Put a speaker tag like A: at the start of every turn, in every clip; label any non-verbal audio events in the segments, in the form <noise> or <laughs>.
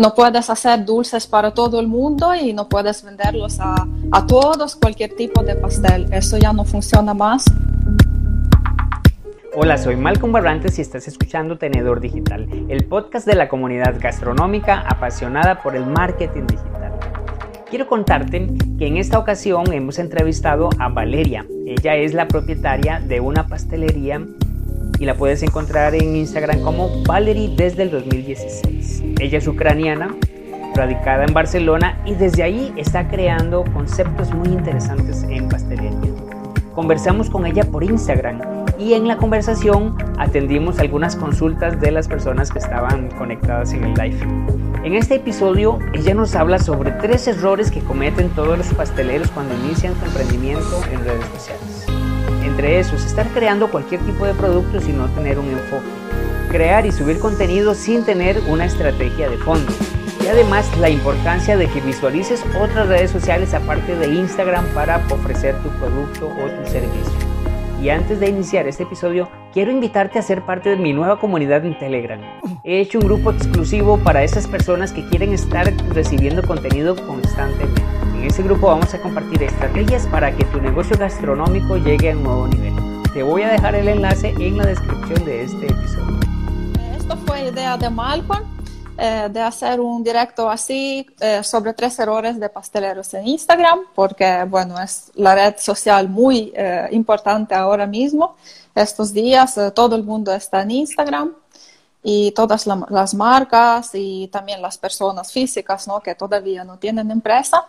A: no puedes hacer dulces para todo el mundo y no puedes venderlos a, a todos, cualquier tipo de pastel. Eso ya no funciona más.
B: Hola, soy Malcolm Barrantes y estás escuchando Tenedor Digital, el podcast de la comunidad gastronómica apasionada por el marketing digital. Quiero contarte que en esta ocasión hemos entrevistado a Valeria. Ella es la propietaria de una pastelería y la puedes encontrar en Instagram como Valerie desde el 2016. Ella es ucraniana, radicada en Barcelona y desde ahí está creando conceptos muy interesantes en pastelería. Conversamos con ella por Instagram y en la conversación atendimos algunas consultas de las personas que estaban conectadas en el live. En este episodio ella nos habla sobre tres errores que cometen todos los pasteleros cuando inician su emprendimiento en redes sociales. Entre esos, estar creando cualquier tipo de producto sin no tener un enfoque. Crear y subir contenido sin tener una estrategia de fondo. Y además la importancia de que visualices otras redes sociales aparte de Instagram para ofrecer tu producto o tu servicio. Y antes de iniciar este episodio, quiero invitarte a ser parte de mi nueva comunidad en Telegram. He hecho un grupo exclusivo para esas personas que quieren estar recibiendo contenido constantemente. En ese grupo vamos a compartir estrategias para que tu negocio gastronómico llegue a un nuevo nivel. Te voy a dejar el enlace en la descripción de este episodio.
A: Esto fue idea de Malcolm, eh, de hacer un directo así eh, sobre tres errores de pasteleros en Instagram, porque bueno, es la red social muy eh, importante ahora mismo. Estos días todo el mundo está en Instagram y todas la, las marcas y también las personas físicas ¿no? que todavía no tienen empresa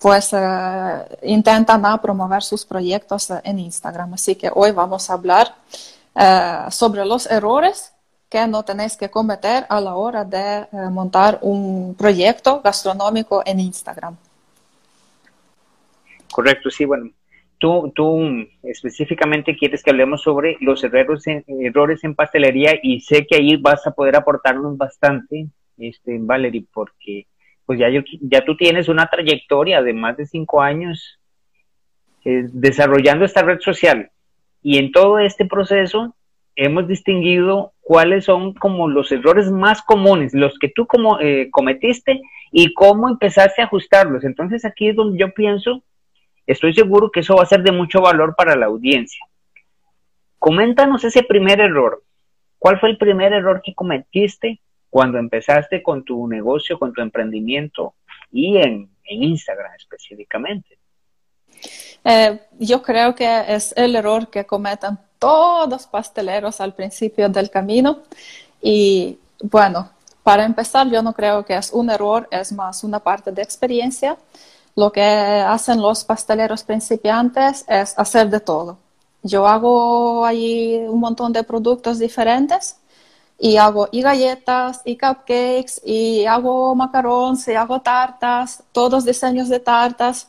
A: pues uh, intentan promover sus proyectos en Instagram. Así que hoy vamos a hablar sobre los errores que no tenéis que cometer a la hora de montar un proyecto gastronómico en Instagram.
B: Correcto, sí, bueno. Tú, tú específicamente quieres que hablemos sobre los errores en, errores en pastelería y sé que ahí vas a poder aportarnos bastante, este, Valerie, porque pues ya, ya tú tienes una trayectoria de más de cinco años eh, desarrollando esta red social. Y en todo este proceso hemos distinguido cuáles son como los errores más comunes, los que tú como, eh, cometiste y cómo empezaste a ajustarlos. Entonces aquí es donde yo pienso, estoy seguro que eso va a ser de mucho valor para la audiencia. Coméntanos ese primer error. ¿Cuál fue el primer error que cometiste cuando empezaste con tu negocio, con tu emprendimiento y en, Instagram específicamente?
A: Eh, yo creo que es el error que cometen todos pasteleros al principio del camino y bueno, para empezar yo no creo que es un error, es más una parte de experiencia. Lo que hacen los pasteleros principiantes es hacer de todo. Yo hago ahí un montón de productos diferentes y hago y galletas y cupcakes y hago macarons y hago tartas, todos diseños de tartas.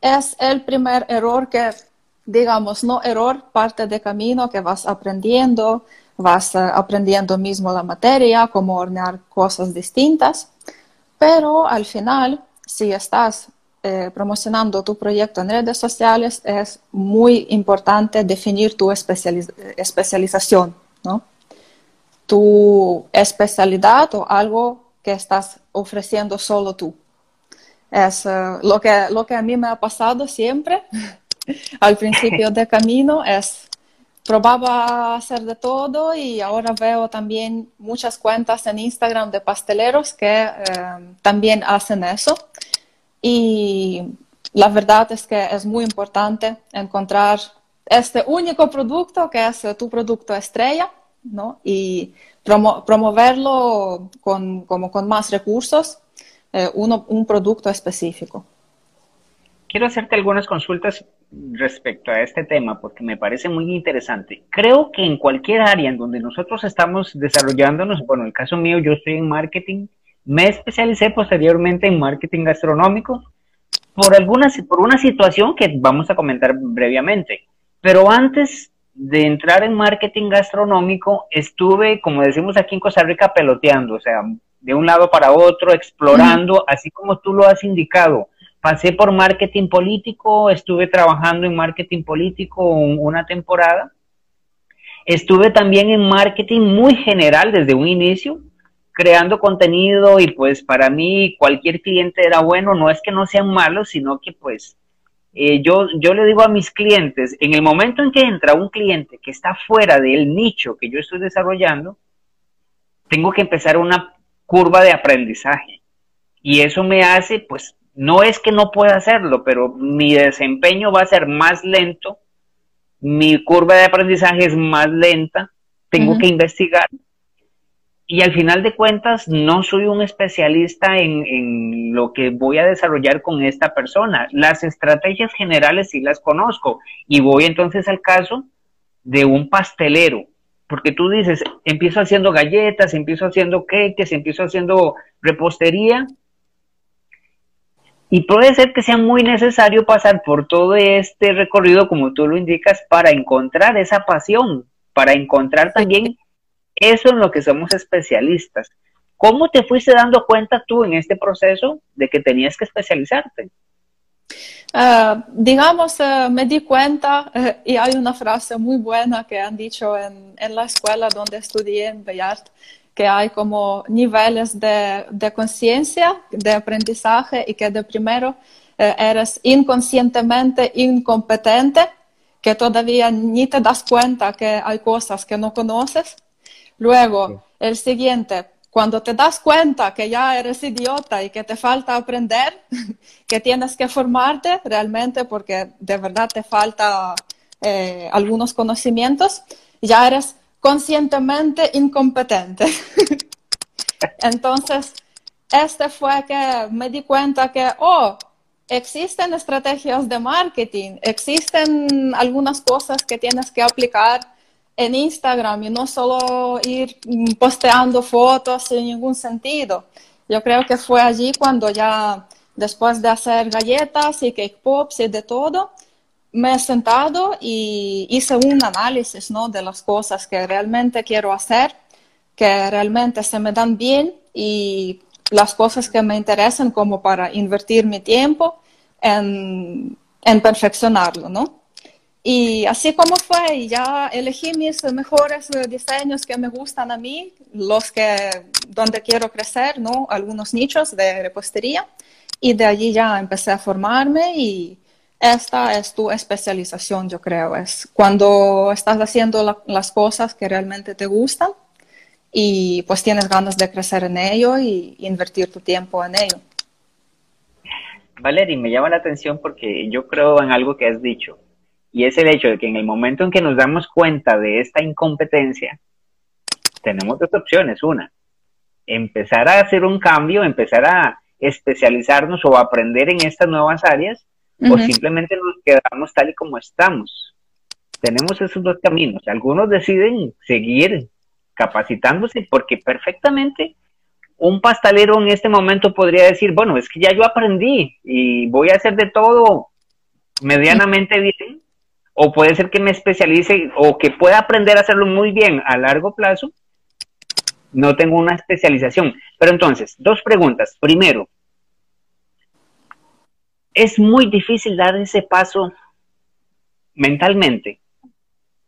A: Es el primer error que, digamos, no error, parte de camino que vas aprendiendo, vas eh, aprendiendo mismo la materia, cómo hornear cosas distintas, pero al final, si estás eh, promocionando tu proyecto en redes sociales, es muy importante definir tu especialización, ¿no? Tu especialidad o algo que estás ofreciendo solo tú. Es uh, lo, que, lo que a mí me ha pasado siempre <laughs> al principio de camino, es probaba hacer de todo y ahora veo también muchas cuentas en Instagram de pasteleros que uh, también hacen eso. Y la verdad es que es muy importante encontrar este único producto que es tu producto estrella ¿no? Y promoverlo con, como con más recursos, eh, uno, un producto específico.
B: Quiero hacerte algunas consultas respecto a este tema porque me parece muy interesante. Creo que en cualquier área en donde nosotros estamos desarrollándonos, bueno, en el caso mío yo estoy en marketing, me especialicé posteriormente en marketing gastronómico por, alguna, por una situación que vamos a comentar brevemente. Pero antes de entrar en marketing gastronómico, estuve, como decimos aquí en Costa Rica, peloteando, o sea, de un lado para otro, explorando, así como tú lo has indicado. Pasé por marketing político, estuve trabajando en marketing político una temporada. Estuve también en marketing muy general desde un inicio, creando contenido y pues para mí cualquier cliente era bueno, no es que no sean malos, sino que pues eh, yo, yo le digo a mis clientes, en el momento en que entra un cliente que está fuera del nicho que yo estoy desarrollando, tengo que empezar una curva de aprendizaje. Y eso me hace, pues, no es que no pueda hacerlo, pero mi desempeño va a ser más lento, mi curva de aprendizaje es más lenta, tengo que investigar y al final de cuentas no soy un especialista en, lo que voy a desarrollar con esta persona. Las estrategias generales sí las conozco y voy entonces al caso de un pastelero, porque tú dices, empiezo haciendo galletas, empiezo haciendo cakes, empiezo haciendo repostería. Y puede ser que sea muy necesario pasar por todo este recorrido, como tú lo indicas, para encontrar esa pasión, para encontrar también eso en lo que somos especialistas. ¿Cómo te fuiste dando cuenta tú en este proceso de que tenías que especializarte?
A: Uh, digamos, uh, me di cuenta, uh, y hay una frase muy buena que han dicho en, la escuela donde estudié en Bellart, que hay como niveles de, de conciencia, de aprendizaje, y que de primero eres inconscientemente incompetente, que todavía ni te das cuenta que hay cosas que no conoces, Luego, el siguiente, cuando te das cuenta que ya eres idiota y que te falta aprender, <laughs> que tienes que formarte realmente porque de verdad te falta eh, algunos conocimientos, ya eres conscientemente incompetente. <laughs> Entonces, este fue que me di cuenta que, oh, existen estrategias de marketing, existen algunas cosas que tienes que aplicar en Instagram y no solo ir posteando fotos sin ningún sentido. Yo creo que fue allí cuando ya, después de hacer galletas y cake pops y de todo, me he sentado y hice un análisis ¿no? de las cosas que realmente quiero hacer, que realmente se me dan bien y las cosas que me interesan como para invertir mi tiempo en, en perfeccionarlo, ¿no? Y así como fue, y ya elegí mis mejores diseños que me gustan a mí, los que donde quiero crecer, ¿no? Algunos nichos de repostería. Y de allí ya empecé a formarme y esta es tu especialización, yo creo. Es cuando estás haciendo las cosas que realmente te gustan y pues tienes ganas de crecer en ello y invertir tu tiempo en ello.
B: Valerie, me llama la atención porque yo creo en algo que has dicho y es el hecho de que en el momento en que nos damos cuenta de esta incompetencia, tenemos dos opciones. Una, empezar a hacer un cambio, empezar a especializarnos o aprender en estas nuevas áreas, o simplemente nos quedamos tal y como estamos. Tenemos esos dos caminos. Algunos deciden seguir capacitándose porque perfectamente un pastelero en este momento podría decir, bueno, es que ya yo aprendí y voy a hacer de todo medianamente bien o puede ser que me especialice o que pueda aprender a hacerlo muy bien a largo plazo, no tengo una especialización. Pero entonces, dos preguntas. Primero, es muy difícil dar ese paso mentalmente.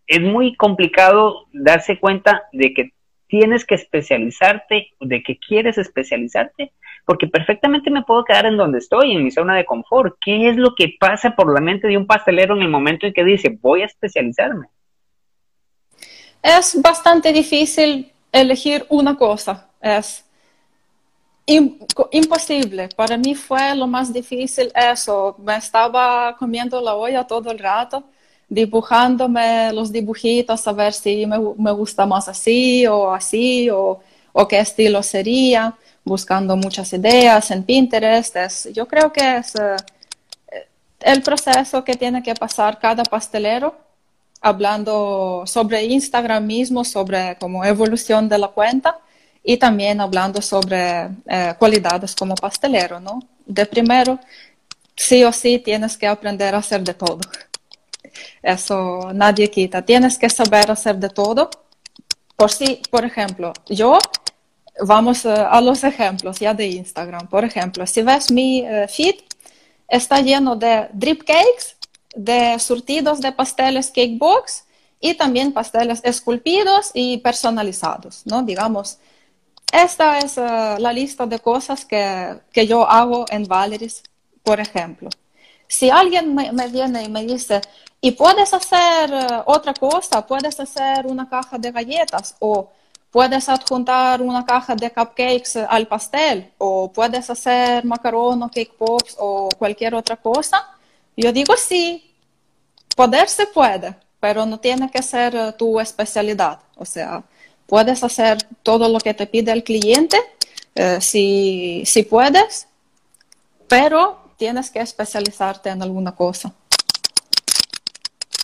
B: Es muy complicado darse cuenta de que tienes que especializarte, de que quieres especializarte porque perfectamente me puedo quedar en donde estoy, en mi zona de confort. ¿Qué es lo que pasa por la mente de un pastelero en el momento en que dice, voy a especializarme?
A: Es bastante difícil elegir una cosa. Es imposible. Para mí fue lo más difícil eso. Me estaba comiendo la olla todo el rato, dibujándome los dibujitos a ver si me, gusta más así o así o, o qué estilo sería buscando muchas ideas en Pinterest. yo creo que es eh, el proceso que tiene que pasar cada pastelero, hablando sobre Instagram mismo, sobre como evolución de la cuenta y también hablando sobre eh, cualidades como pastelero, ¿no? De primero, sí o sí tienes que aprender a hacer de todo. Eso nadie quita. Tienes que saber hacer de todo. Por si, por ejemplo, yo vamos eh, a los ejemplos ya de Instagram. Por ejemplo, si ves mi eh, feed, está lleno de drip cakes, de surtidos de pasteles cake box y también pasteles esculpidos y personalizados, ¿no? Digamos, esta es uh, la lista de cosas que, que, yo hago en Valeris, por ejemplo. Si alguien me, viene y me dice, y puedes hacer otra cosa, puedes hacer una caja de galletas o puedes adjuntar una caja de cupcakes al pastel o puedes hacer macarón o cake pops o cualquier otra cosa. Yo digo sí, poder se puede, pero no tiene que ser uh, tu especialidad. O sea, puedes hacer todo lo que te pide el cliente, eh, si, si puedes, pero tienes que especializarte en alguna cosa.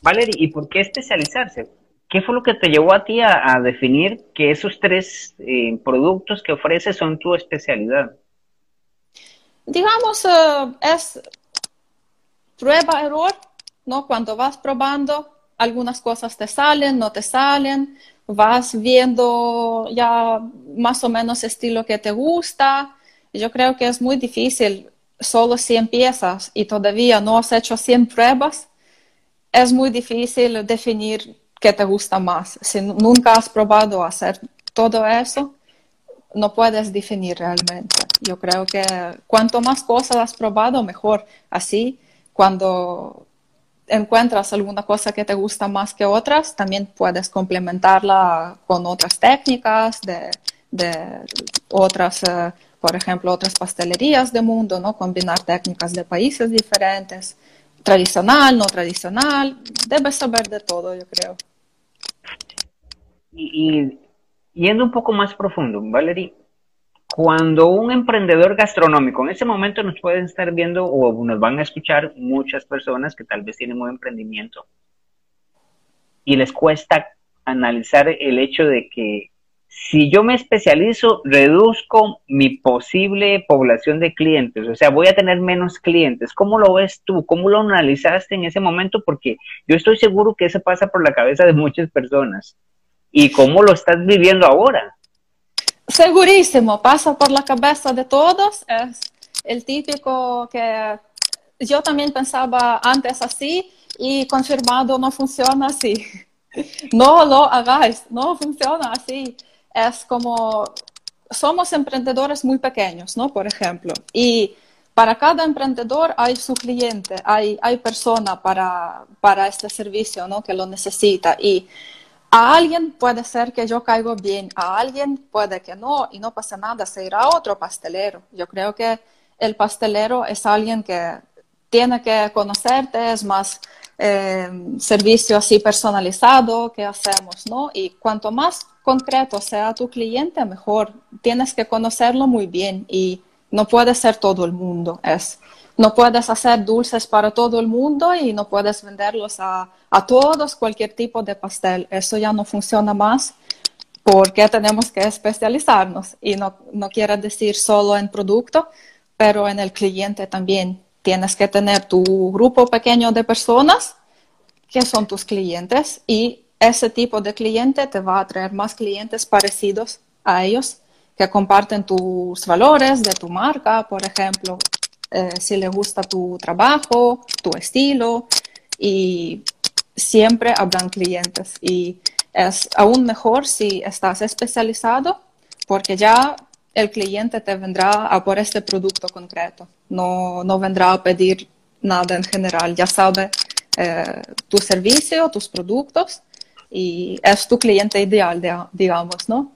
B: Valerie, ¿y por qué especializarse? ¿Qué fue lo que te llevó a ti a, definir que esos tres eh, productos que ofreces son tu especialidad?
A: Digamos, eh, es prueba-error, ¿no? Cuando vas probando, algunas cosas te salen, no te salen, vas viendo ya más o menos estilo que te gusta. Yo creo que es muy difícil, solo si empiezas y todavía no has hecho 100 pruebas, es muy difícil definir qué te gusta más. Si nunca has probado hacer todo eso, no puedes definir realmente. Yo creo que cuanto más cosas has probado, mejor. Así, cuando encuentras alguna cosa que te gusta más que otras, también puedes complementarla con otras técnicas de, otras, eh, por ejemplo, otras pastelerías del mundo, ¿no? Combinar técnicas de países diferentes, tradicional, no tradicional, debes saber de todo, yo creo.
B: Y, yendo un poco más profundo, Valerie, cuando un emprendedor gastronómico, en ese momento nos pueden estar viendo o nos van a escuchar muchas personas que tal vez tienen un emprendimiento y les cuesta analizar el hecho de que si yo me especializo, reduzco mi posible población de clientes, o sea, voy a tener menos clientes. ¿Cómo lo ves tú? ¿Cómo lo analizaste en ese momento? Porque yo estoy seguro que eso pasa por la cabeza de muchas personas. ¿Y cómo lo estás viviendo ahora?
A: Segurísimo, pasa por la cabeza de todos. Es el típico que yo también pensaba antes así y confirmado no funciona así. <laughs> No lo hagáis, no funciona así. Es como, somos emprendedores muy pequeños, ¿no? Por ejemplo. Y para cada emprendedor hay su cliente, hay, hay persona para, para este servicio, ¿no? Que lo necesita. Y a alguien puede ser que yo caigo bien, a alguien puede que no, y no pasa nada, se irá otro pastelero. Yo creo que el pastelero es alguien que tiene que conocerte, es más eh, servicio así personalizado que hacemos, ¿no? Y cuanto más concreto sea tu cliente, mejor. Tienes que conocerlo muy bien y no puede ser todo el mundo. Es no puedes hacer dulces para todo el mundo y no puedes venderlos a, a todos, cualquier tipo de pastel. Eso ya no funciona más porque tenemos que especializarnos y no, no quiere decir solo en producto, pero en el cliente también. Tienes que tener tu grupo pequeño de personas que son tus clientes y ese tipo de cliente te va a traer más clientes parecidos a ellos que comparten tus valores de tu marca, por ejemplo, eh, si le gusta tu trabajo, tu estilo y siempre habrán clientes. Y es aún mejor si estás especializado porque ya el cliente te vendrá a por este producto concreto, no, no vendrá a pedir nada en general, ya sabe eh, tu servicio, tus productos y es tu cliente ideal, digamos, ¿no?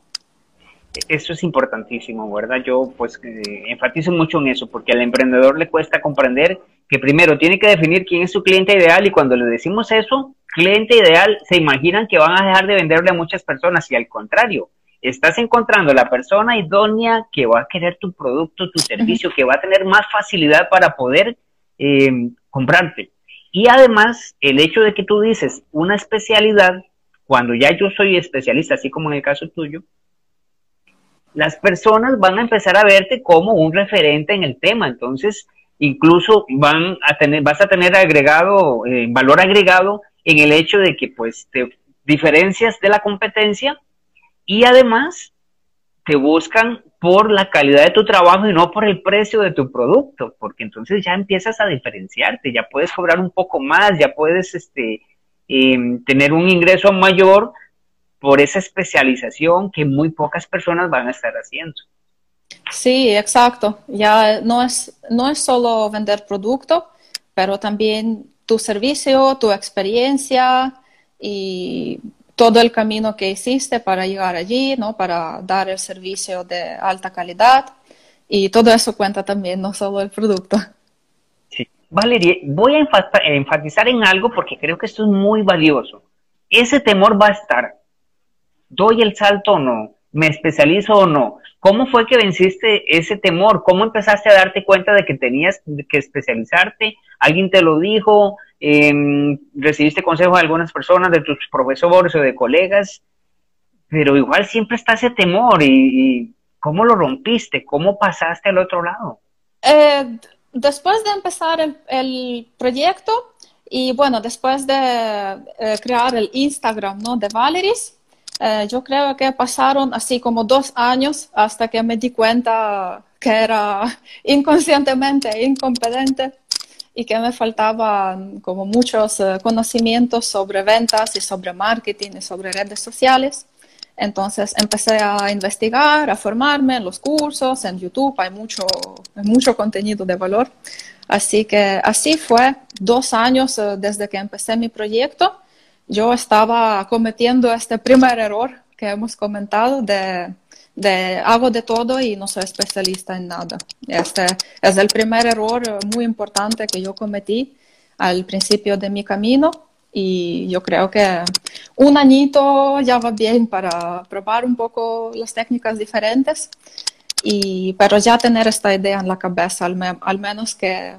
B: Eso es importantísimo, ¿verdad? Yo pues eh, enfatizo mucho en eso, porque al emprendedor le cuesta comprender que primero tiene que definir quién es su cliente ideal y cuando le decimos eso, cliente ideal, se imaginan que van a dejar de venderle a muchas personas y al contrario, estás encontrando la persona idónea que va a querer tu producto, tu servicio, que va a tener más facilidad para poder eh, comprarte. Y además, el hecho de que tú dices una especialidad, cuando ya yo soy especialista, así como en el caso tuyo, las personas van a empezar a verte como un referente en el tema. Entonces, incluso van a tener, vas a tener agregado, eh, valor agregado en el hecho de que pues te diferencias de la competencia y además te buscan por la calidad de tu trabajo y no por el precio de tu producto, porque entonces ya empiezas a diferenciarte, ya puedes cobrar un poco más, ya puedes este, em, tener un ingreso mayor por esa especialización que muy pocas personas van a estar haciendo.
A: Sí, exacto. Ya no es, no es solo vender producto, pero también tu servicio, tu experiencia y todo el camino que hiciste para llegar allí, ¿no? Para dar el servicio de alta calidad. Y todo eso cuenta también, no solo el producto.
B: Sí. Valeria, voy a enfatizar en algo porque creo que esto es muy valioso. Ese temor va a estar. ¿Doy el salto o no? ¿Me especializo o no? ¿Cómo fue que venciste ese temor? ¿Cómo empezaste a darte cuenta de que tenías que especializarte? ¿Alguien te lo dijo? Em, ¿Recibiste consejos de algunas personas, de tus profesores o de colegas? Pero igual siempre está ese temor y, ¿cómo lo rompiste? ¿Cómo pasaste al otro lado?
A: Eh, después de empezar el, proyecto y bueno, después de eh, crear el Instagram ¿no? de Valeris, eh, yo creo que pasaron así como dos años hasta que me di cuenta que era <laughs> inconscientemente incompetente y que me faltaban como muchos eh, conocimientos sobre ventas y sobre marketing y sobre redes sociales. Entonces empecé a investigar, a formarme en los cursos, en YouTube, hay mucho, mucho contenido de valor. Así que así fue dos años eh, desde que empecé mi proyecto yo estaba cometiendo este primer error que hemos comentado de, de hago de todo y no soy especialista en nada. Este es el primer error muy importante que yo cometí al principio de mi camino y yo creo que un añito ya va bien para probar un poco las técnicas diferentes, y, pero ya tener esta idea en la cabeza, al, al menos que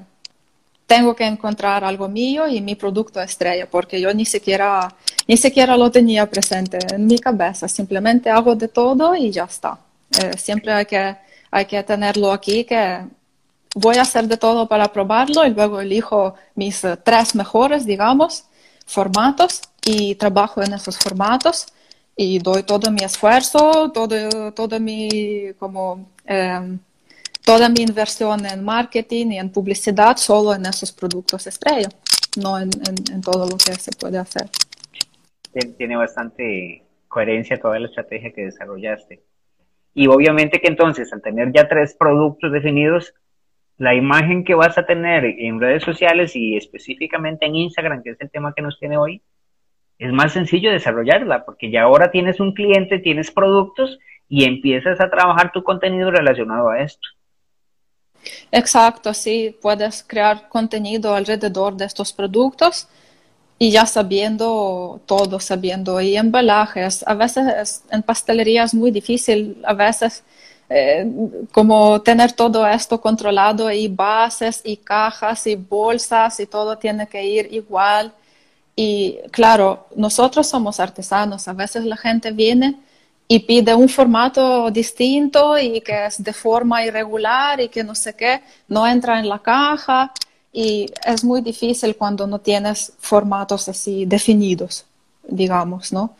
A: tengo que encontrar algo mío y mi producto estrella, porque yo ni siquiera, ni siquiera lo tenía presente en mi cabeza, simplemente hago de todo y ya está. Eh, siempre hay que, hay que tenerlo aquí, que voy a hacer de todo para probarlo y luego elijo mis eh, tres mejores, digamos, formatos y trabajo en esos formatos y doy todo mi esfuerzo, todo, todo mi como... Eh, toda mi inversión en marketing y en publicidad solo en esos productos estrella, no en, todo lo que se puede hacer.
B: Tiene bastante coherencia toda la estrategia que desarrollaste. Y obviamente que entonces, al tener ya tres productos definidos, la imagen que vas a tener en redes sociales y específicamente en Instagram, que es el tema que nos tiene hoy, es más sencillo desarrollarla, porque ya ahora tienes un cliente, tienes productos y empiezas a trabajar tu contenido relacionado a esto.
A: Exacto, sí, puedes crear contenido alrededor de estos productos y ya sabiendo todo, sabiendo y embalajes. A veces en pastelería es muy difícil, a veces eh, como tener todo esto controlado y bases y cajas y bolsas y todo tiene que ir igual. Y claro, nosotros somos artesanos, a veces la gente viene y pide un formato distinto y que es de forma irregular y que no sé qué, no entra en la caja y es muy difícil cuando no tienes formatos así definidos, digamos, ¿no?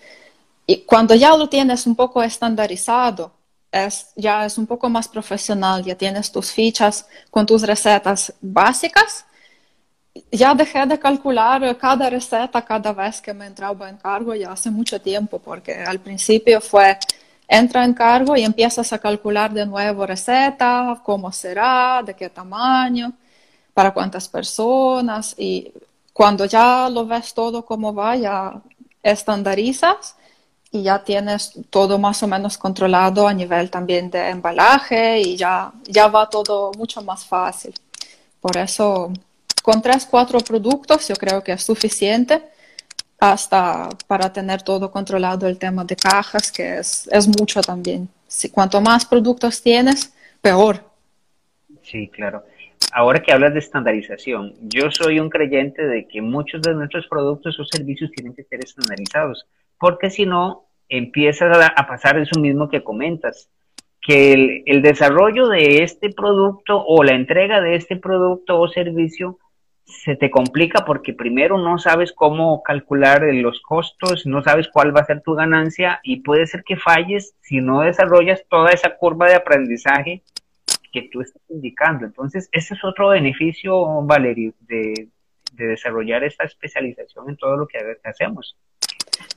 A: Y cuando ya lo tienes un poco estandarizado, es, ya es un poco más profesional, ya tienes tus fichas con tus recetas básicas, ya dejé de calcular cada receta cada vez que me entraba en cargo ya hace mucho tiempo, porque al principio fue, entra en cargo y empiezas a calcular de nuevo receta, cómo será, de qué tamaño, para cuántas personas, y cuando ya lo ves todo como va, ya estandarizas y ya tienes todo más o menos controlado a nivel también de embalaje y ya, ya va todo mucho más fácil. Por eso con tres, cuatro productos yo creo que es suficiente hasta para tener todo controlado el tema de cajas, que es, es mucho también. Si, cuanto más productos tienes, peor.
B: Sí, claro. Ahora que hablas de estandarización, yo soy un creyente de que muchos de nuestros productos o servicios tienen que ser estandarizados, porque si no, empieza a pasar eso mismo que comentas que el, desarrollo de este producto o la entrega de este producto o servicio se te complica porque primero no sabes cómo calcular los costos, no sabes cuál va a ser tu ganancia y puede ser que falles si no desarrollas toda esa curva de aprendizaje que tú estás indicando. Entonces, ese es otro beneficio, Valerio, de, desarrollar esta especialización en todo lo que hacemos.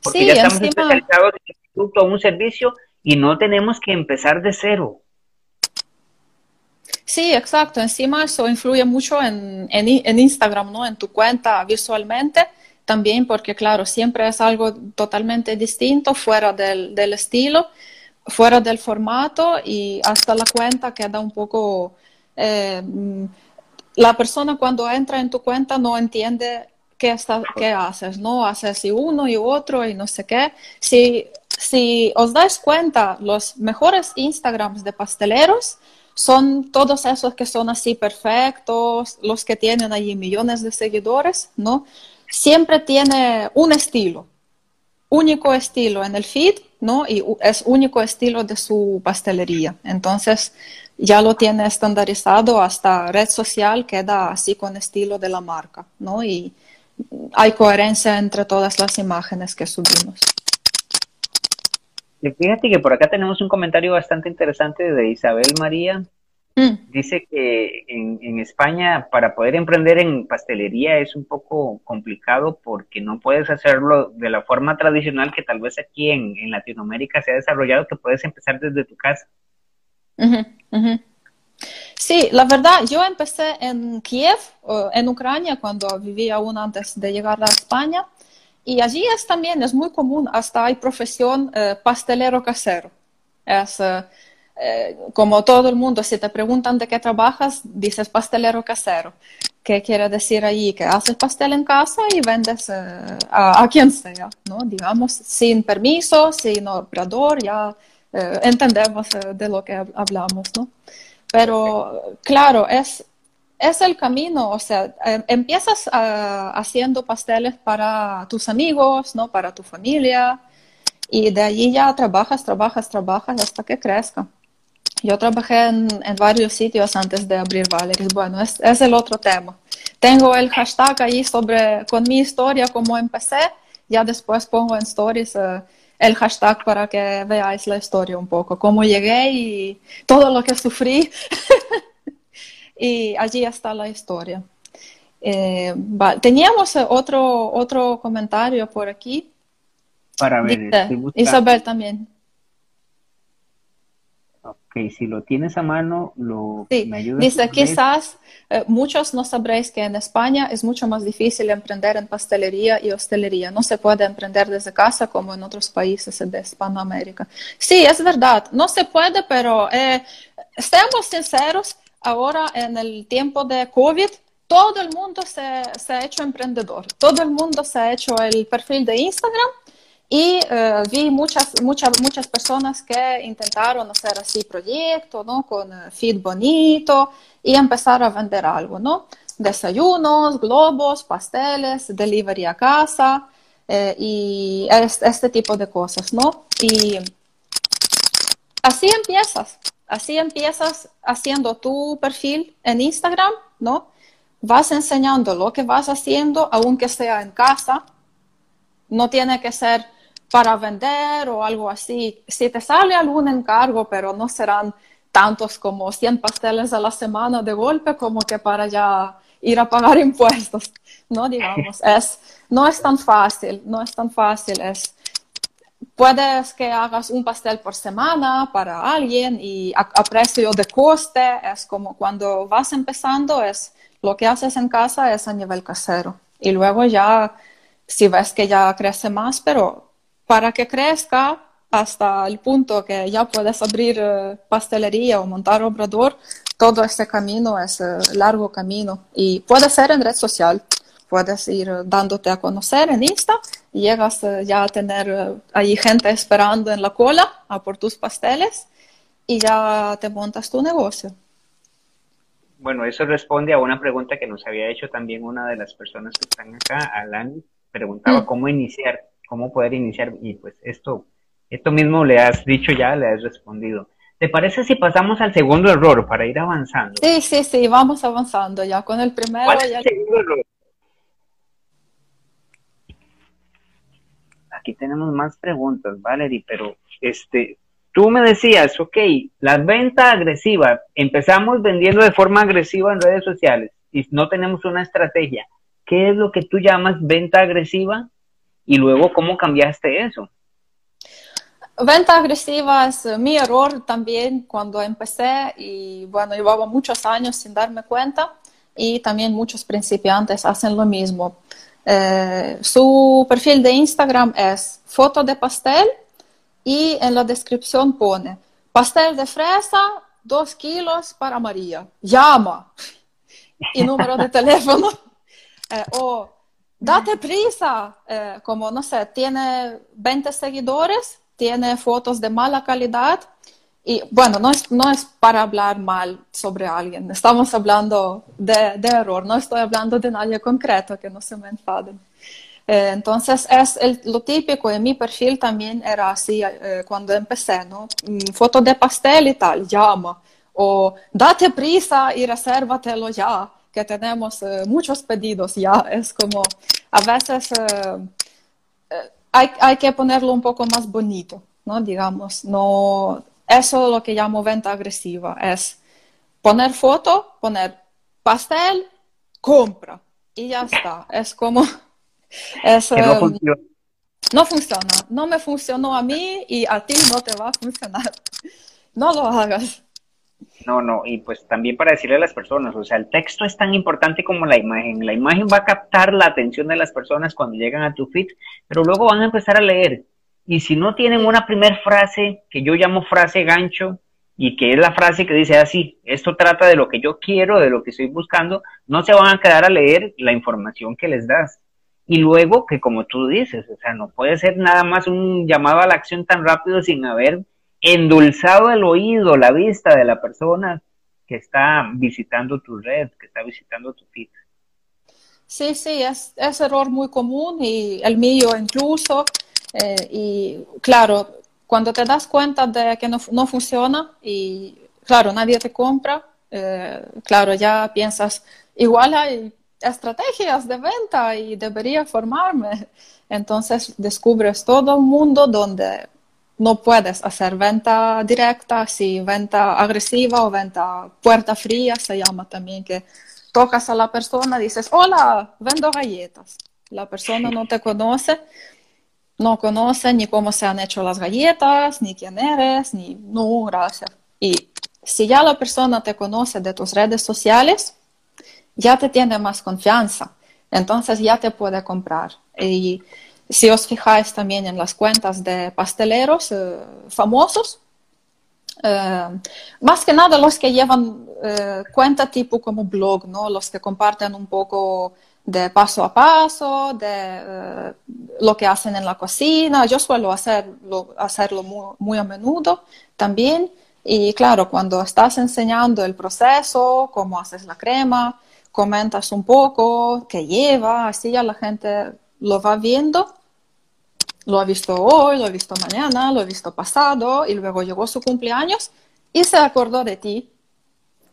B: Porque ya estamos especializados en un producto o un servicio y no tenemos que empezar de cero.
A: Sí, exacto. Encima eso influye mucho en, en, Instagram, ¿no? En tu cuenta visualmente también, porque claro, siempre es algo totalmente distinto, fuera del, del estilo, fuera del formato y hasta la cuenta queda un poco... Eh, la persona cuando entra en tu cuenta no entiende qué, está, qué haces, ¿no? Haces y uno y otro y no sé qué. Si, si os dais cuenta, los mejores Instagrams de pasteleros son todos esos que son así perfectos, los que tienen allí millones de seguidores, ¿no? Siempre tiene un estilo, único estilo en el feed, ¿no? Y es único estilo de su pastelería. Entonces, ya lo tiene estandarizado hasta red social, queda así con estilo de la marca, ¿no? Y hay coherencia entre todas las imágenes que subimos.
B: Fíjate que por acá tenemos un comentario bastante interesante de Isabel María. Mm. Dice que en, España para poder emprender en pastelería es un poco complicado porque no puedes hacerlo de la forma tradicional que tal vez aquí en, Latinoamérica se ha desarrollado, que puedes empezar desde tu casa.
A: Sí, la verdad, yo empecé en Kiev, en Ucrania, cuando vivía aún antes de llegar a España, y allí es también, es muy común, hasta hay profesión eh, pastelero casero. Es eh, eh, como todo el mundo, si te preguntan de qué trabajas, dices pastelero casero. ¿Qué quiere decir ahí? Que haces pastel en casa y vendes a, a, quien sea, ¿no? Digamos, sin permiso, sin operador, ya eh, entendemos eh, de lo que hablamos, ¿no? Pero claro, es, es el camino, o sea, em, empiezas ah, haciendo pasteles para tus amigos, ¿no? Para tu familia, y de allí ya trabajas, trabajas, trabajas hasta que crezca. Yo trabajé en, varios sitios antes de abrir Valeries. Bueno, es, es, el otro tema. Tengo el hashtag ahí sobre con mi historia, cómo empecé. Ya después pongo en stories uh, el hashtag para que veáis la historia un poco, cómo llegué y todo lo que sufrí. <laughs> y allí está la historia. Eh, teníamos otro, otro comentario por aquí.
B: Para ver,
A: Isabel también.
B: Ok, si lo tienes a mano, lo
A: me ayudas. Dice, quizás eh, muchos no sabréis que en España es mucho más difícil emprender en pastelería y hostelería. No se puede emprender desde casa como en otros países de Hispanoamérica. Sí, es verdad, no se puede, pero eh, seamos sinceros, ahora en el tiempo de COVID, todo el mundo se, se ha hecho emprendedor, todo el mundo se ha hecho el perfil de Instagram y eh, vi muchas, muchas, muchas personas que intentaron hacer así proyectos, ¿no? Con eh, feed bonito y empezar a vender algo, ¿no? Desayunos, globos, pasteles, delivery a casa eh, y este, tipo de cosas, ¿no? Y así empiezas, así empiezas haciendo tu perfil en Instagram, ¿no? Vas enseñando lo que vas haciendo, aunque sea en casa. No tiene que ser para vender o algo así. Si te sale algún encargo, pero no serán tantos como 100 pasteles a la semana de golpe como que para ya ir a pagar <laughs> impuestos, ¿no? Digamos, es, no es tan fácil, no es tan fácil, es, puedes que hagas un pastel por semana para alguien y a, a, precio de coste, es como cuando vas empezando, es lo que haces en casa es a nivel casero. Y luego ya, si ves que ya crece más, pero para que crezca hasta el punto que ya puedes abrir eh, pastelería o montar obrador, todo este camino es uh, largo camino y puede ser en red social. Puedes ir dándote a conocer en Insta y llegas ya a tener ahí gente esperando en la cola a por tus pasteles y ya te montas tu negocio.
B: Bueno, eso responde a una pregunta que nos había hecho también una de las personas que están acá, Alan, preguntaba mm. cómo iniciar cómo poder iniciar y pues esto, esto mismo le has dicho ya, le has respondido. ¿Te parece si pasamos al segundo error para ir avanzando?
A: Sí, sí, sí, vamos avanzando ya. Con el primero ya...
B: Aquí tenemos más preguntas, Valerie, pero este, tú me decías, ok, la venta agresiva, empezamos vendiendo de forma agresiva en redes sociales y no tenemos una estrategia. ¿Qué es lo que tú llamas venta agresiva? y luego cómo cambiaste eso.
A: Venta agresiva es mi error también cuando empecé y bueno, llevaba muchos años sin darme cuenta y también muchos principiantes hacen lo mismo. Eh, su perfil de Instagram es foto de pastel y en la descripción pone pastel de fresa, dos kilos para María, llama <laughs> y número de teléfono. <laughs> Eh, o date prisa, eh, como no sé, tiene 20 seguidores, tiene fotos de mala calidad. Y bueno, no es, no es para hablar mal sobre alguien, estamos hablando de, error, no estoy hablando de nadie concreto, que no se me enfaden. Eh, entonces, es lo típico en mi perfil también era así eh, cuando empecé, ¿no? Mm, foto de pastel y tal, llama. O date prisa y resérvatelo ya, que tenemos eh, muchos pedidos ya. Es como, a veces hay, hay, que ponerlo un poco más bonito, ¿no? Digamos, no, eso es lo que llamo venta agresiva, es poner foto, poner pastel, compra y ya está. Es como <laughs>
B: eso, no funciona.
A: No funciona. No me funcionó a mí y a ti no te va a funcionar. <laughs> No lo hagas.
B: No, no, y pues también para decirle a las personas, o sea, el texto es tan importante como la imagen. La imagen va a captar la atención de las personas cuando llegan a tu feed, pero luego van a empezar a leer. Y si no tienen una primera frase, que yo llamo frase gancho, y que es la frase que dice así, esto trata de lo que yo quiero, de lo que estoy buscando, no se van a quedar a leer la información que les das. Y luego que como tú dices, o sea, no puede ser nada más un llamado a la acción tan rápido sin haber endulzado el oído, la vista de la persona que está visitando tu red, que está visitando tu feed.
A: Sí, sí, es, es error muy común y el mío incluso. Eh, y claro, cuando te das cuenta de que no, no funciona y claro, nadie te compra, eh, claro, ya piensas, igual hay estrategias de venta y debería formarme. <laughs> Entonces descubres todo un mundo donde no puedes hacer venta directa, si venta agresiva o venta puerta fría se llama también, que tocas a la persona, dices, hola, vendo galletas. La persona no te conoce, no conoce ni cómo se han hecho las galletas, ni quién eres, ni no, gracias. Y si ya la persona te conoce de tus redes sociales, ya te tiene más confianza, entonces ya te puede comprar. Y si os fijáis también en las cuentas de pasteleros eh, famosos, eh, más que nada los que llevan eh, cuenta tipo como blog, ¿no? los que comparten un poco de paso a paso, de lo que hacen en la cocina. Yo suelo hacerlo, hacerlo muy, muy a menudo también. Y claro, cuando estás enseñando el proceso, cómo haces la crema, comentas un poco qué lleva, así ya la gente lo va viendo. Lo ha visto hoy, lo ha visto mañana, lo ha visto pasado y luego llegó su cumpleaños y se acordó de ti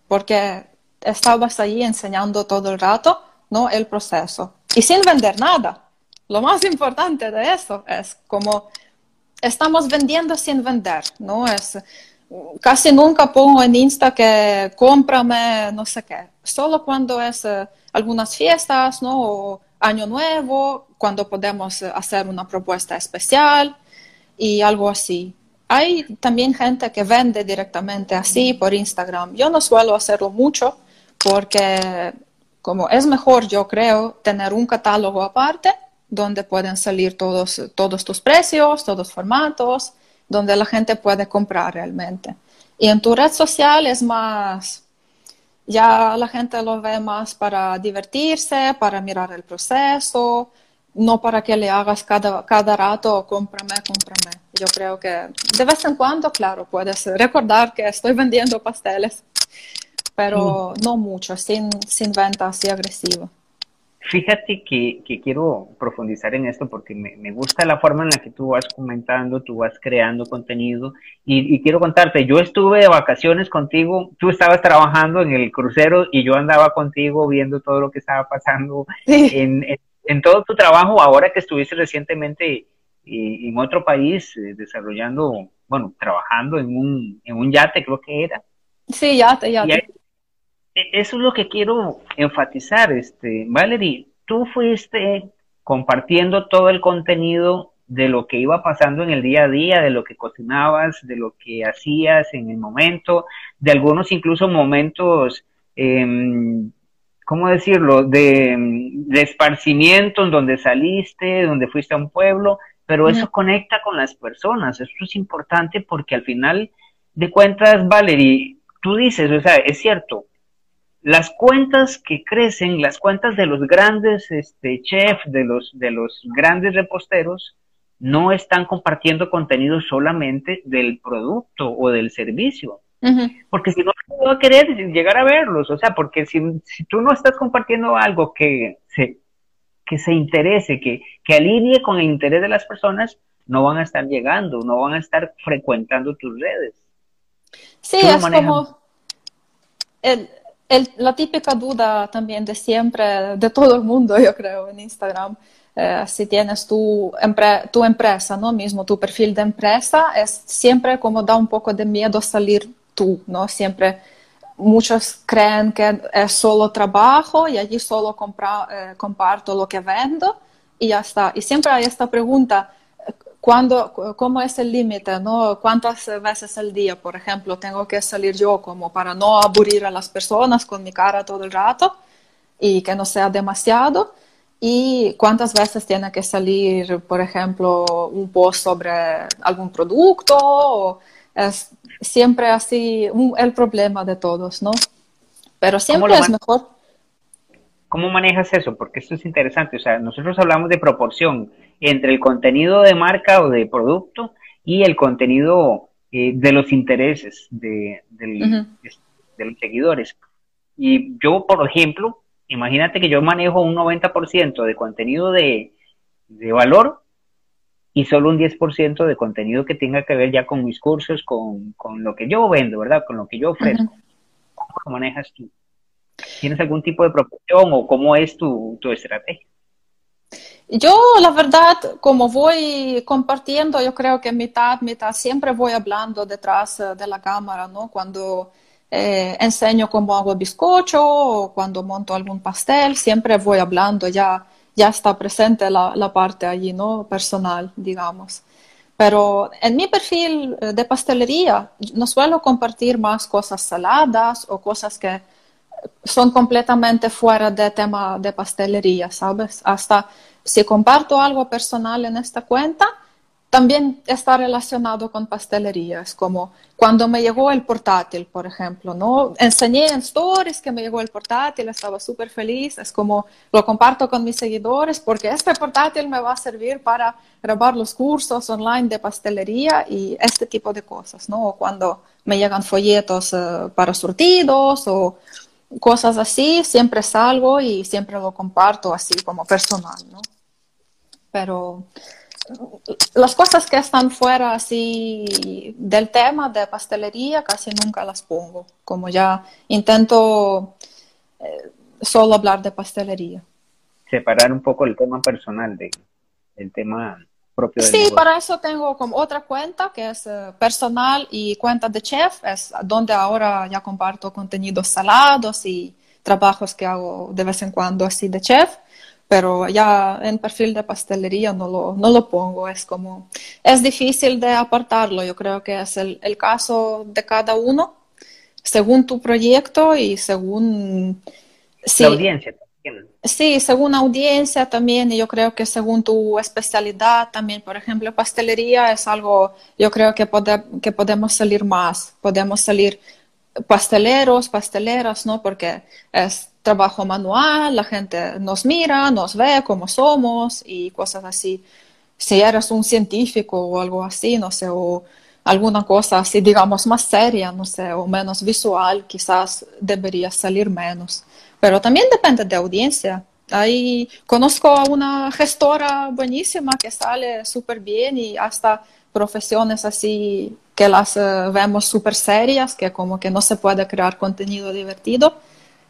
A: porque estabas ahí enseñando todo el rato, ¿no? El proceso y sin vender nada. Lo más importante de eso es como estamos vendiendo sin vender, ¿no? Es casi nunca pongo en Insta que cómprame no sé qué. Solo cuando es eh, algunas fiestas, ¿no? O año nuevo, cuando podemos hacer una propuesta especial y algo así. Hay también gente que vende directamente así por Instagram. Yo no suelo hacerlo mucho porque como es mejor, yo creo, tener un catálogo aparte donde pueden salir todos, todos tus precios, todos formatos donde la gente puede comprar realmente. Y en tu red social es más, ya la gente lo ve más para divertirse, para mirar el proceso, no para que le hagas cada, cada rato, cómprame, cómprame. Yo creo que de vez en cuando, claro, puedes recordar que estoy vendiendo pasteles, pero mm. no mucho, sin, sin venta así agresiva.
B: Fíjate que, quiero profundizar en esto porque me, gusta la forma en la que tú vas comentando, tú vas creando contenido y, quiero contarte, yo estuve de vacaciones contigo, tú estabas trabajando en el crucero y yo andaba contigo viendo todo lo que estaba pasando en, todo tu trabajo, ahora que estuviste recientemente eh, en otro país eh, desarrollando, bueno, trabajando en un, en un yate creo que era.
A: Sí, yate, yate.
B: E, eso es lo que quiero enfatizar, este, Valerie, tú fuiste compartiendo todo el contenido de lo que iba pasando en el día a día, de lo que cocinabas, de lo que hacías en el momento, de algunos incluso momentos, eh, ¿cómo decirlo?, de, de, esparcimiento en donde saliste, donde fuiste a un pueblo, pero eso conecta con las personas, eso es importante porque al final de cuentas, Valerie, tú dices, o sea, es cierto, las cuentas que crecen, las cuentas de los grandes este, chefs, de los, de los grandes reposteros, no están compartiendo contenido solamente del producto o del servicio. Porque si no, no va a querer llegar a verlos. O sea, porque si, si tú no estás compartiendo algo que se, que se interese, que, que alinee con el interés de las personas, no van a estar llegando, no van a estar frecuentando tus redes.
A: Sí, es como el, la típica duda también de siempre, de todo el mundo, yo creo, en Instagram. Eh, si tienes tu, empre tu empresa, ¿no? Mismo tu perfil de empresa, es siempre como da un poco de miedo salir tú, ¿no? Siempre muchos creen que es solo trabajo y allí solo compra, eh, comparto lo que vendo y ya está. Y siempre hay esta pregunta, ¿cuándo, ¿cómo es el límite? ¿no? ¿Cuántas veces al día, por ejemplo, tengo que salir yo como para no aburrir a las personas con mi cara todo el rato y que no sea demasiado? ¿Y cuántas veces tiene que salir, por ejemplo, un post sobre algún producto? O es siempre así el problema de todos, ¿no? Pero siempre es mejor.
B: ¿Cómo manejas eso? Porque esto es interesante. O sea, nosotros hablamos de proporción entre el contenido de marca o de producto y el contenido eh, de los intereses de, de los seguidores. Y yo, por ejemplo, imagínate que yo manejo un 90% de contenido de, de valor y solo un 10% de contenido que tenga que ver ya con mis cursos, con, con, lo que yo vendo, ¿verdad? Con lo que yo ofrezco. ¿Cómo lo manejas tú? ¿Tienes algún tipo de proporción o cómo es tu, tu estrategia?
A: Yo, la verdad, como voy compartiendo, yo creo que mitad, mitad, siempre voy hablando detrás eh, de la cámara, ¿no? Cuando eh, enseño cómo hago bizcocho o cuando monto algún pastel, siempre voy hablando ya ya está presente la, la, parte allí, ¿no? Personal, digamos. Pero en mi perfil eh, de pastelería no suelo compartir más cosas saladas o cosas que son completamente fuera de tema de pastelería, ¿sabes? Hasta si comparto algo personal en esta cuenta, también está relacionado con pastelerías, como cuando me llegó el portátil, por ejemplo, ¿no? Enseñé en stories que me llegó el portátil, estaba súper feliz, es como lo comparto con mis seguidores porque este portátil me va a servir para grabar los cursos online de pastelería y este tipo de cosas, ¿no? O cuando me llegan folletos uh, para surtidos o cosas así, siempre salgo y siempre lo comparto así como personal, ¿no? Pero las cosas que están fuera así del tema de pastelería casi nunca las pongo, como ya intento eh, solo hablar de pastelería.
B: Separar un poco el tema personal de, del tema propio del
A: Sí, para eso tengo como otra cuenta que es eh, personal y cuenta de chef, es donde ahora ya comparto contenidos salados y trabajos que hago de vez en cuando así de chef. Pero ya en perfil de pastelería no lo, no lo pongo, es como, es difícil de apartarlo, yo creo que es el, el caso de cada uno, según tu proyecto y según...
B: Sí, la audiencia.
A: Sí, según audiencia también, yo creo que según tu especialidad también, por ejemplo, pastelería es algo, yo creo que, que podemos salir más, podemos salir pasteleros, pasteleras, ¿no? Porque es trabajo manual, la gente nos mira, nos ve cómo somos y cosas así. Si eres un científico o algo así, no sé, o alguna cosa así, digamos, más seria, no sé, o menos visual, quizás debería salir menos. Pero también depende de audiencia. Ahí conozco a una gestora buenísima que sale súper bien y hasta profesiones así que las uh, vemos súper serias, que como que no se puede crear contenido divertido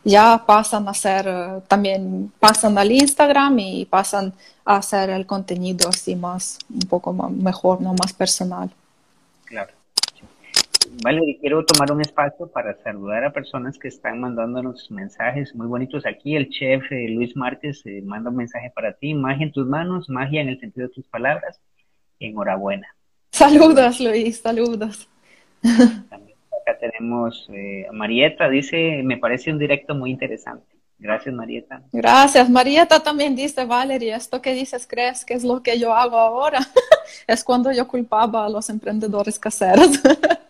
A: ya pasan a ser, eh, también pasan al Instagram y pasan a hacer el contenido así más, un poco mejor, ¿no? Más personal.
B: Claro. Vale, quiero tomar un espacio para saludar a personas que están mandándonos mensajes muy bonitos aquí. El chef eh, Luis Márquez eh, manda un mensaje para ti. Magia en tus manos, magia en el sentido de tus palabras. Enhorabuena.
A: Saludos, Luis, saludos.
B: También acá tenemos eh, Marieta, dice, me parece un directo muy interesante. Gracias, Marieta.
A: Gracias. Marieta también dice, Valeria, esto que dices, ¿crees que es lo que yo hago ahora? <laughs> es cuando yo culpaba a los emprendedores caseros. <laughs>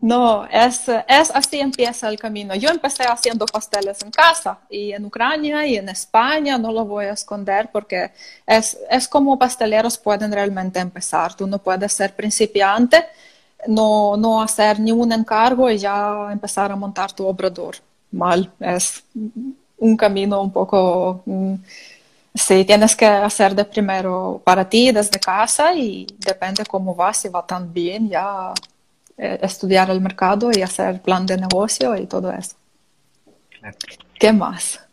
A: no, es, es así empieza el camino. Yo empecé haciendo pasteles en casa y en Ucrania y en España, no lo voy a esconder porque es, es como pasteleros pueden realmente empezar. Tú no puedes ser principiante, no, no hacer ni un encargo y ya empezar a montar tu obrador mal. Es un camino un poco... Mm, sí, tienes que hacer de primero para ti desde casa y depende cómo va, si va tan bien, ya estudiar el mercado y hacer plan de negocio y todo eso. ¿Qué más?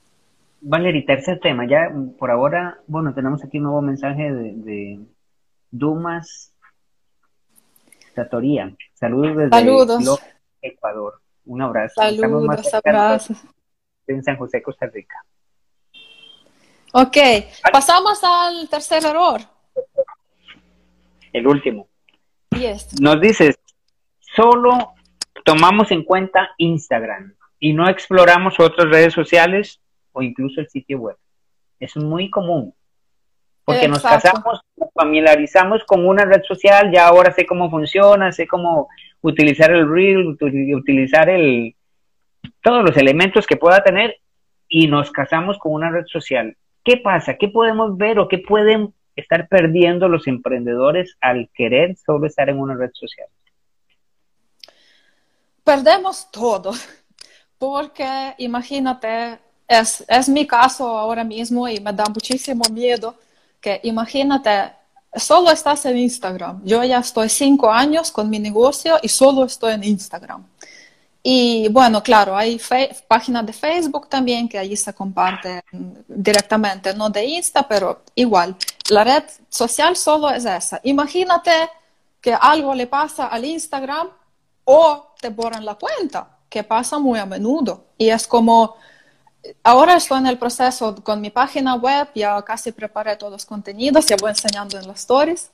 B: Valerie, tercer tema. Ya por ahora, bueno, tenemos aquí un nuevo mensaje de, Dumas Tatoría. Saludos desde Ecuador. Un abrazo.
A: Saludos, abrazos.
B: En San José, Costa Rica.
A: Ok, pasamos al tercer error.
B: El último. Nos dices, solo tomamos en cuenta Instagram y no exploramos otras redes sociales o incluso el sitio web. Es muy común. Porque nos casamos, nos familiarizamos con una red social, ya ahora sé cómo funciona, sé cómo utilizar el reel, utilizar el, todos los elementos que pueda tener y nos casamos con una red social. ¿Qué pasa? ¿Qué podemos ver o qué pueden estar perdiendo los emprendedores al querer solo estar en una red social?
A: Perdemos todo, porque imagínate, es, es mi caso ahora mismo y me da muchísimo miedo que imagínate solo estás en Instagram. Yo ya estoy cinco años con mi negocio y solo estoy en Instagram. Y bueno, claro, hay páginas de Facebook también que allí se comparten directamente, no de Insta, pero igual. La red social solo es esa. Imagínate que algo le pasa al Instagram o te borran la cuenta, que pasa muy a menudo. Y es como, ahora estoy en el proceso con mi página web, ya casi preparé todos los contenidos, ya voy enseñando en las stories.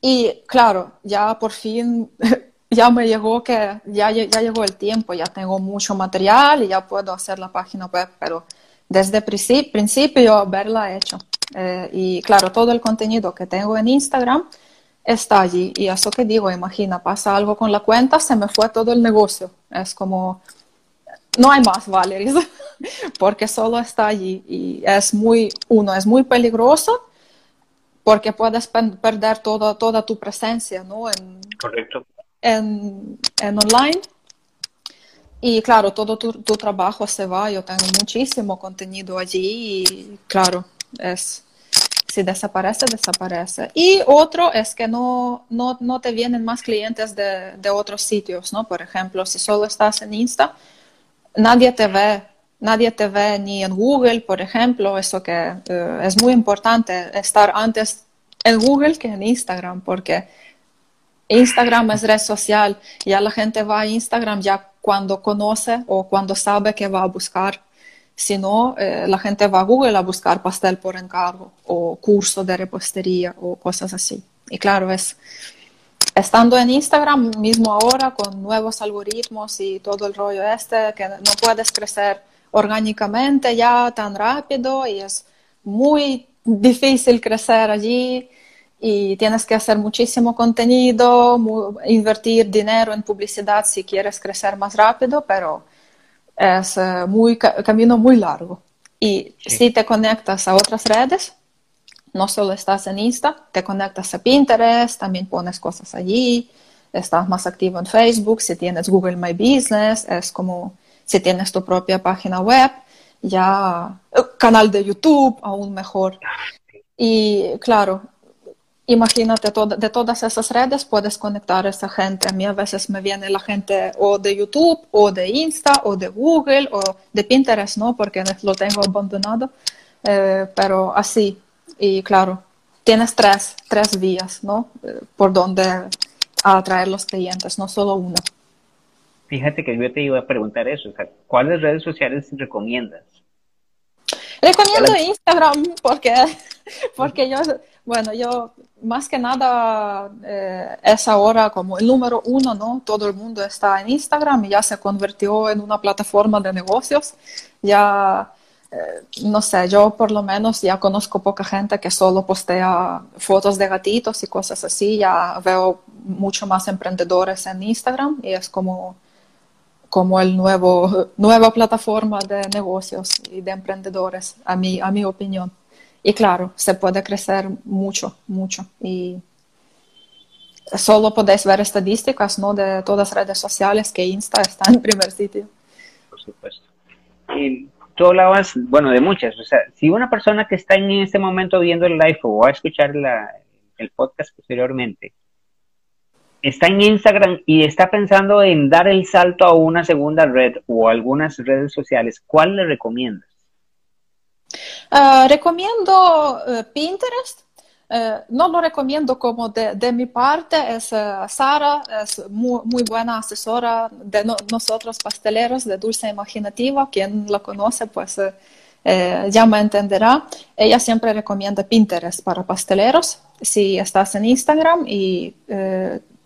A: Y claro, ya por fin, <laughs> ya me llegó que ya, ya llegó el tiempo, ya tengo mucho material y ya puedo hacer la página web, pero desde principio, haberla hecho. Eh, y claro, todo el contenido que tengo en Instagram está allí. Y eso que digo, imagina, pasa algo con la cuenta, se me fue todo el negocio. Es como, no hay más Valeries, <laughs> porque solo está allí y es muy, uno, es muy peligroso porque puedes perder toda, toda tu presencia, ¿no? En,
B: Correcto.
A: En, en online. Y claro, todo tu, tu, trabajo se va, yo tengo muchísimo contenido allí y claro, es, si desaparece, desaparece. Y otro es que no, no, no te vienen más clientes de, de otros sitios, ¿no? Por ejemplo, si solo estás en Insta, nadie te ve, nadie te ve ni en Google, por ejemplo, eso que eh, es muy importante, estar antes en Google que en Instagram, porque Instagram es red social, ya la gente va a Instagram ya cuando conoce o cuando sabe que va a buscar. Si no, eh, la gente va a Google a buscar pastel por encargo o curso de repostería o cosas así. Y claro, es, estando en Instagram mismo ahora con nuevos algoritmos y todo el rollo este, que no puedes crecer orgánicamente ya tan rápido y es muy difícil crecer allí y tienes que hacer muchísimo contenido, invertir dinero en publicidad si quieres crecer más rápido, pero es uh, muy camino muy largo. Y si te conectas a otras redes, no solo estás en Insta, te conectas a Pinterest, también pones cosas allí, estás más activo en Facebook, si tienes Google My Business, es como si tienes tu propia página web, ya eh, canal de YouTube, aún mejor. Y claro, imagínate, de todas esas redes puedes conectar a esa gente. A mí a veces me viene la gente o de YouTube, o de Insta, o de Google, o de Pinterest, ¿no? Porque lo tengo abandonado. Eh, pero así, y claro, tienes tres, tres vías, ¿no? Eh, por donde atraer los clientes, no solo uno.
B: Fíjate que yo te iba a preguntar eso, o sea, ¿cuáles redes sociales recomiendas?
A: Recomiendo Instagram porque, <laughs> porque yo, bueno, yo más que nada eh, es ahora como el número uno, ¿no? Todo el mundo está en Instagram y ya se convirtió en una plataforma de negocios. Ya, eh, no sé, yo por lo menos ya conozco poca gente que solo postea fotos de gatitos y cosas así. Ya veo mucho más emprendedores en Instagram y es como como el nuevo, <laughs> nueva plataforma de negocios y de emprendedores, a mi, a mi opinión. Y claro, se puede crecer mucho, mucho. Y solo podéis ver estadísticas ¿no? de todas las redes sociales que Insta está en primer sitio.
B: Por supuesto. Y tú hablabas, bueno, de muchas. O sea, si una persona que está en este momento viendo el live o va a escuchar la, el podcast posteriormente, está en Instagram y está pensando en dar el salto a una segunda red o algunas redes sociales, ¿cuál le recomiendas?
A: Ah, recomiendo eh, Pinterest. Eh, no lo recomiendo como de, mi parte, es eh, Sara, es muy, buena asesora de nosotros pasteleros de Dulce Imaginativa. Quien la conoce, pues ya me entenderá. Ella siempre recomienda Pinterest para pasteleros. Si estás en Instagram y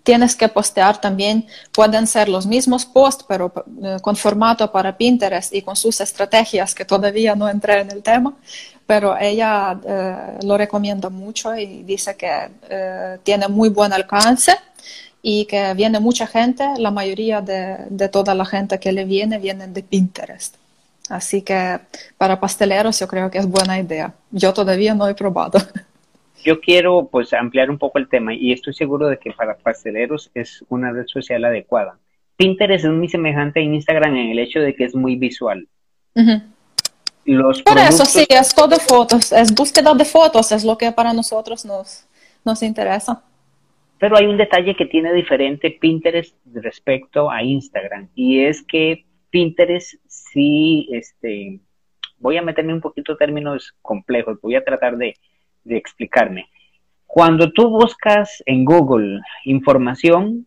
A: tienes que postear también, pueden ser los mismos posts, pero eh, con formato para Pinterest y con sus estrategias, que todavía no entré en el tema, pero ella eh, lo recomienda mucho y dice que eh, tiene muy buen alcance y que viene mucha gente, la mayoría de, de toda la gente que le viene vienen de Pinterest. Así que para pasteleros yo creo que es buena idea. Yo todavía no he probado. <laughs>
B: yo quiero pues ampliar un poco el tema y estoy seguro de que para pasteleros es una red social adecuada. Pinterest es muy semejante a Instagram en el hecho de que es muy visual.
A: Por eso sí, es todo fotos, es búsqueda de fotos, es lo que para nosotros nos, nos interesa.
B: Pero hay un detalle que tiene diferente Pinterest respecto a Instagram y es que Pinterest sí, este, voy a meterme un poquito términos complejos, voy a tratar de, de explicarme. Cuando tú buscas en Google información,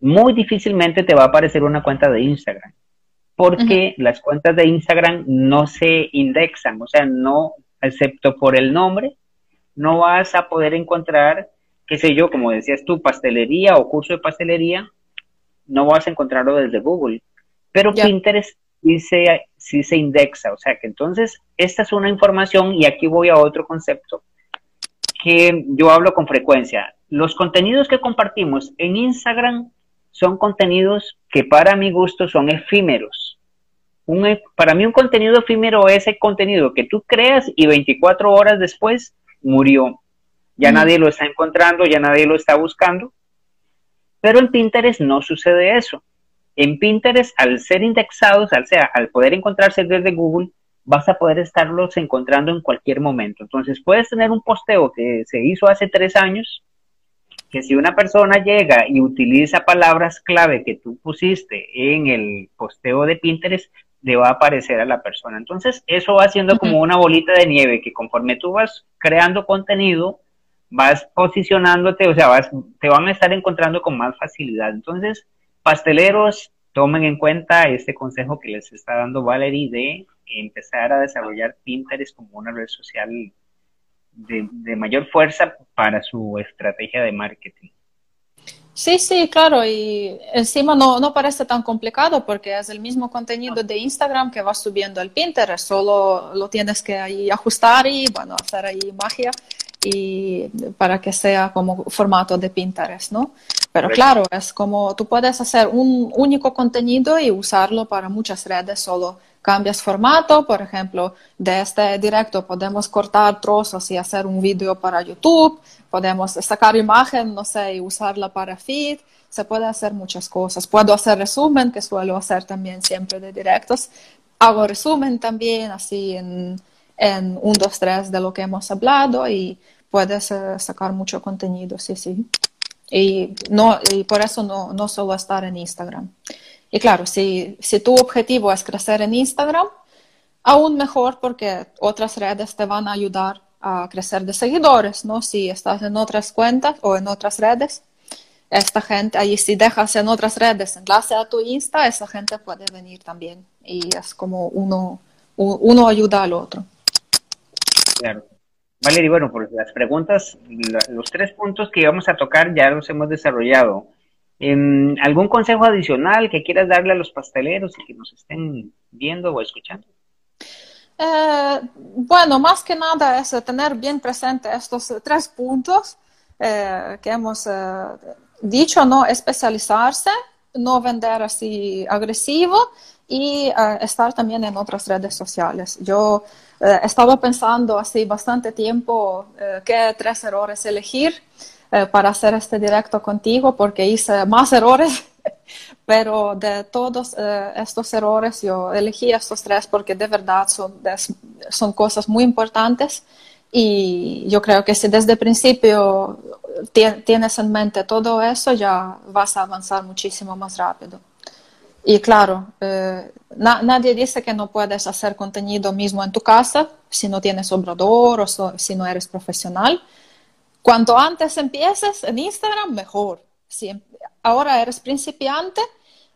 B: muy difícilmente te va a aparecer una cuenta de Instagram, porque las cuentas de Instagram no se indexan, o sea, no, excepto por el nombre, no vas a poder encontrar, qué sé yo, como decías tú, pastelería o curso de pastelería, no vas a encontrarlo desde Google. Pero Pinterest sí se, sí se indexa, o sea que entonces esta es una información y aquí voy a otro concepto que yo hablo con frecuencia. Los contenidos que compartimos en Instagram son contenidos que para mi gusto son efímeros. Un, para mí un contenido efímero es el contenido que tú creas y 24 horas después murió. Ya nadie lo está encontrando, ya nadie lo está buscando. Pero en Pinterest no sucede eso. En Pinterest, al ser indexados, al, sea, al poder encontrarse desde Google, vas a poder estarlos encontrando en cualquier momento. Entonces puedes tener un posteo que se hizo hace tres años, que si una persona llega y utiliza palabras clave que tú pusiste en el posteo de Pinterest, le va a aparecer a la persona. Entonces eso va siendo como una bolita de nieve que conforme tú vas creando contenido, vas posicionándote, o sea, vas, te van a estar encontrando con más facilidad. Entonces, pasteleros, tomen en cuenta este consejo que les está dando Valerie de empezar a desarrollar Pinterest como una red social de, mayor fuerza para su estrategia de marketing.
A: Sí, sí, claro, y encima no, no, parece tan complicado porque es el mismo contenido de Instagram que va subiendo al Pinterest, solo lo tienes que ahí ajustar y, bueno, hacer ahí magia y para que sea como formato de Pinterest, ¿no? Pero claro, es como tú puedes hacer un único contenido y usarlo para muchas redes, solo cambias formato, por ejemplo, de este directo podemos cortar trozos y hacer un vídeo para YouTube, podemos sacar imagen, no sé, y usarla para feed, se puede hacer muchas cosas. Puedo hacer resumen, que suelo hacer también siempre de directos. Hago resumen también, así en, en un, dos, tres de lo que hemos hablado y puedes eh, sacar mucho contenido, sí, sí. Y, no, y por eso no, no solo estar en Instagram. Y claro, si, si tu objetivo es crecer en Instagram, aún mejor porque otras redes te van a ayudar a crecer de seguidores, ¿no? Si estás en otras cuentas o en otras redes, esta gente, ahí si dejas en otras redes enlace a tu Insta, esa gente puede venir también. Y es como uno, uno ayuda al otro.
B: Claro. Valeria, bueno, por las preguntas, los tres puntos que íbamos a tocar ya los hemos desarrollado. ¿Algún consejo adicional que quieras darle a los pasteleros y que nos estén viendo o escuchando?
A: Eh, bueno, más que nada es tener bien presente estos tres puntos eh, que hemos eh, dicho, ¿no? Especializarse, no vender así agresivo y estar también en otras redes sociales. Yo estaba pensando así bastante tiempo qué tres errores elegir para hacer este directo contigo porque hice más errores <laughs> pero de todos eh, estos errores yo elegí estos tres porque de verdad son, son cosas muy importantes y yo creo que si desde el principio tienes en mente todo eso ya vas a avanzar muchísimo más rápido. Y claro, eh, nadie dice que no puedes hacer contenido mismo en tu casa si no tienes obrador o si no eres profesional. Cuanto antes empieces en Instagram, mejor. Si ahora eres principiante,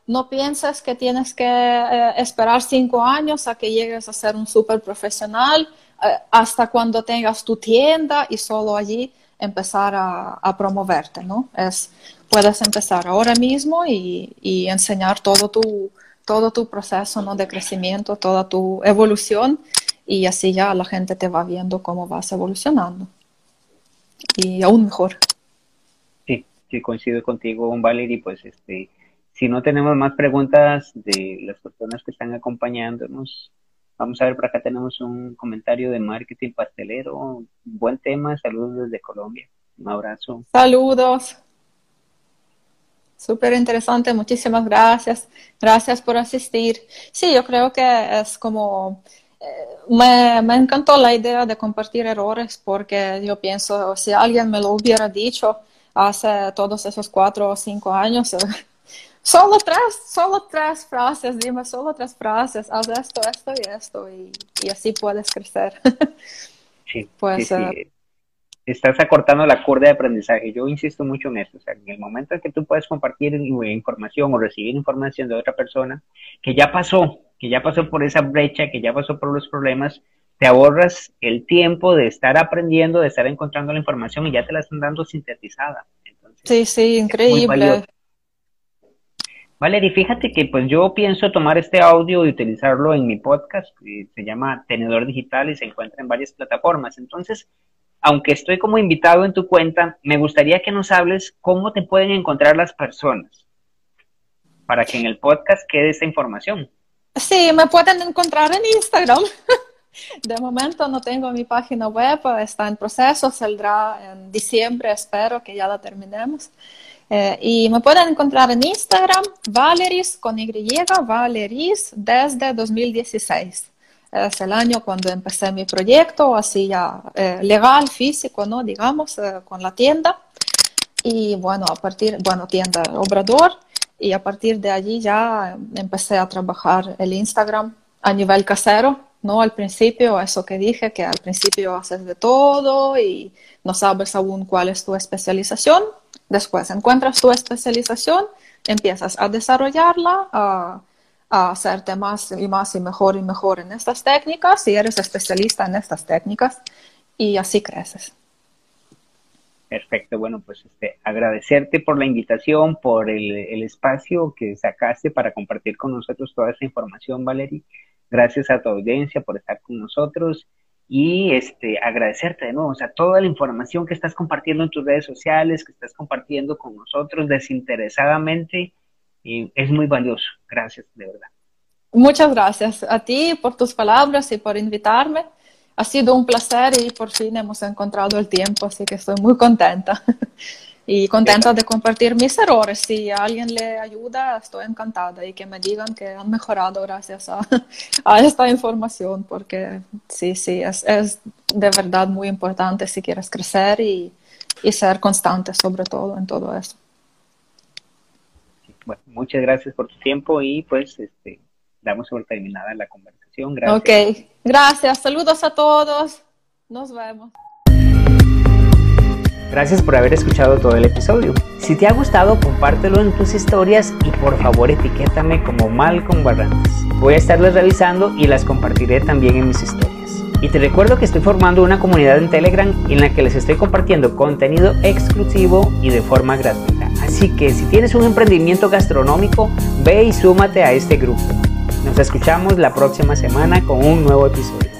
A: no piensas que tienes que eh, esperar cinco años a que llegues a ser un súper profesional eh, hasta cuando tengas tu tienda y solo allí empezar a, promoverte, ¿no? Es, puedes empezar ahora mismo y, enseñar todo tu, todo tu proceso ¿no? de crecimiento, toda tu evolución y así ya la gente te va viendo cómo vas evolucionando. Y aún mejor
B: sí coincido contigo, Valerie, pues este, si no tenemos más preguntas de las personas que están acompañándonos, vamos a ver, por acá tenemos un comentario de marketing pastelero, buen tema, saludos desde Colombia, un abrazo.
A: Saludos. Súper interesante, muchísimas gracias. Gracias por asistir. Sí, yo creo que es como, me, me, encantó la idea de compartir errores porque yo pienso, si alguien me lo hubiera dicho, hace todos esos cuatro o cinco años. <laughs> Solo tres, solo tres frases, dime solo tres frases, haz esto, esto y esto, y, así puedes crecer.
B: Sí, <laughs> pues, eh, Estás acortando la curva de aprendizaje. Yo insisto mucho en esto. O sea, en el momento en que tú puedes compartir información o recibir información de otra persona que ya pasó, que ya pasó por esa brecha, que ya pasó por los problemas, te ahorras el tiempo de estar aprendiendo, de estar encontrando la información y ya te la están dando sintetizada.
A: sí, sí, increíble.
B: Valerie, fíjate que pues yo pienso tomar este audio y utilizarlo en mi podcast, que se llama Tenedor Digital y se encuentra en varias plataformas. Entonces, aunque estoy como invitado en tu cuenta, me gustaría que nos hables cómo te pueden encontrar las personas para que en el podcast quede esta información.
A: Sí, me pueden encontrar en Instagram. <laughs> De momento no tengo mi página web, está en proceso, saldrá en diciembre, espero que ya la terminemos. Eh, y me pueden encontrar en Instagram, Valeris con Y, Valeris desde 2016. Es el año cuando empecé mi proyecto, así ya eh, legal, físico, ¿no? Digamos, eh, con la tienda. Y bueno, a partir, bueno, tienda Obrador. Y a partir de allí ya empecé a trabajar el Instagram a nivel casero, ¿no? Al principio, eso que dije, que al principio haces de todo y no sabes aún cuál es tu especialización. Después encuentras tu especialización, empiezas a desarrollarla, a, a hacerte más y más y mejor y mejor en estas técnicas y eres especialista en estas técnicas y así creces.
B: Perfecto, bueno, pues este, agradecerte por la invitación, por el, espacio que sacaste para compartir con nosotros toda esta información, Valerie. Gracias a tu audiencia por estar con nosotros y este, agradecerte de nuevo, o sea, toda la información que estás compartiendo en tus redes sociales, que estás compartiendo con nosotros desinteresadamente, y es muy valioso. Gracias, de verdad.
A: Muchas gracias a ti por tus palabras y por invitarme. Ha sido un placer y por fin hemos encontrado el tiempo, así que estoy muy contenta. <laughs> y contenta de compartir mis errores. Si alguien le ayuda, estoy encantada y que me digan que han mejorado gracias a, <laughs> esta información, porque sí, sí, es, de verdad muy importante si quieres crecer y, ser constante sobre todo en todo eso.
B: Muchas gracias por tu tiempo y pues este, damos por terminada la conversación. Gracias.
A: Ok, gracias. Saludos a todos. Nos vemos.
B: Gracias por haber escuchado todo el episodio. Si te ha gustado, compártelo en tus historias y por favor etiquétame como Malcolm Barrantes. Voy a estarlas revisando y las compartiré también en mis historias. Y te recuerdo que estoy formando una comunidad en Telegram en la que les estoy compartiendo contenido exclusivo y de forma gratuita. Así que si tienes un emprendimiento gastronómico, ve y súmate a este grupo. Nos escuchamos la próxima semana con un nuevo episodio.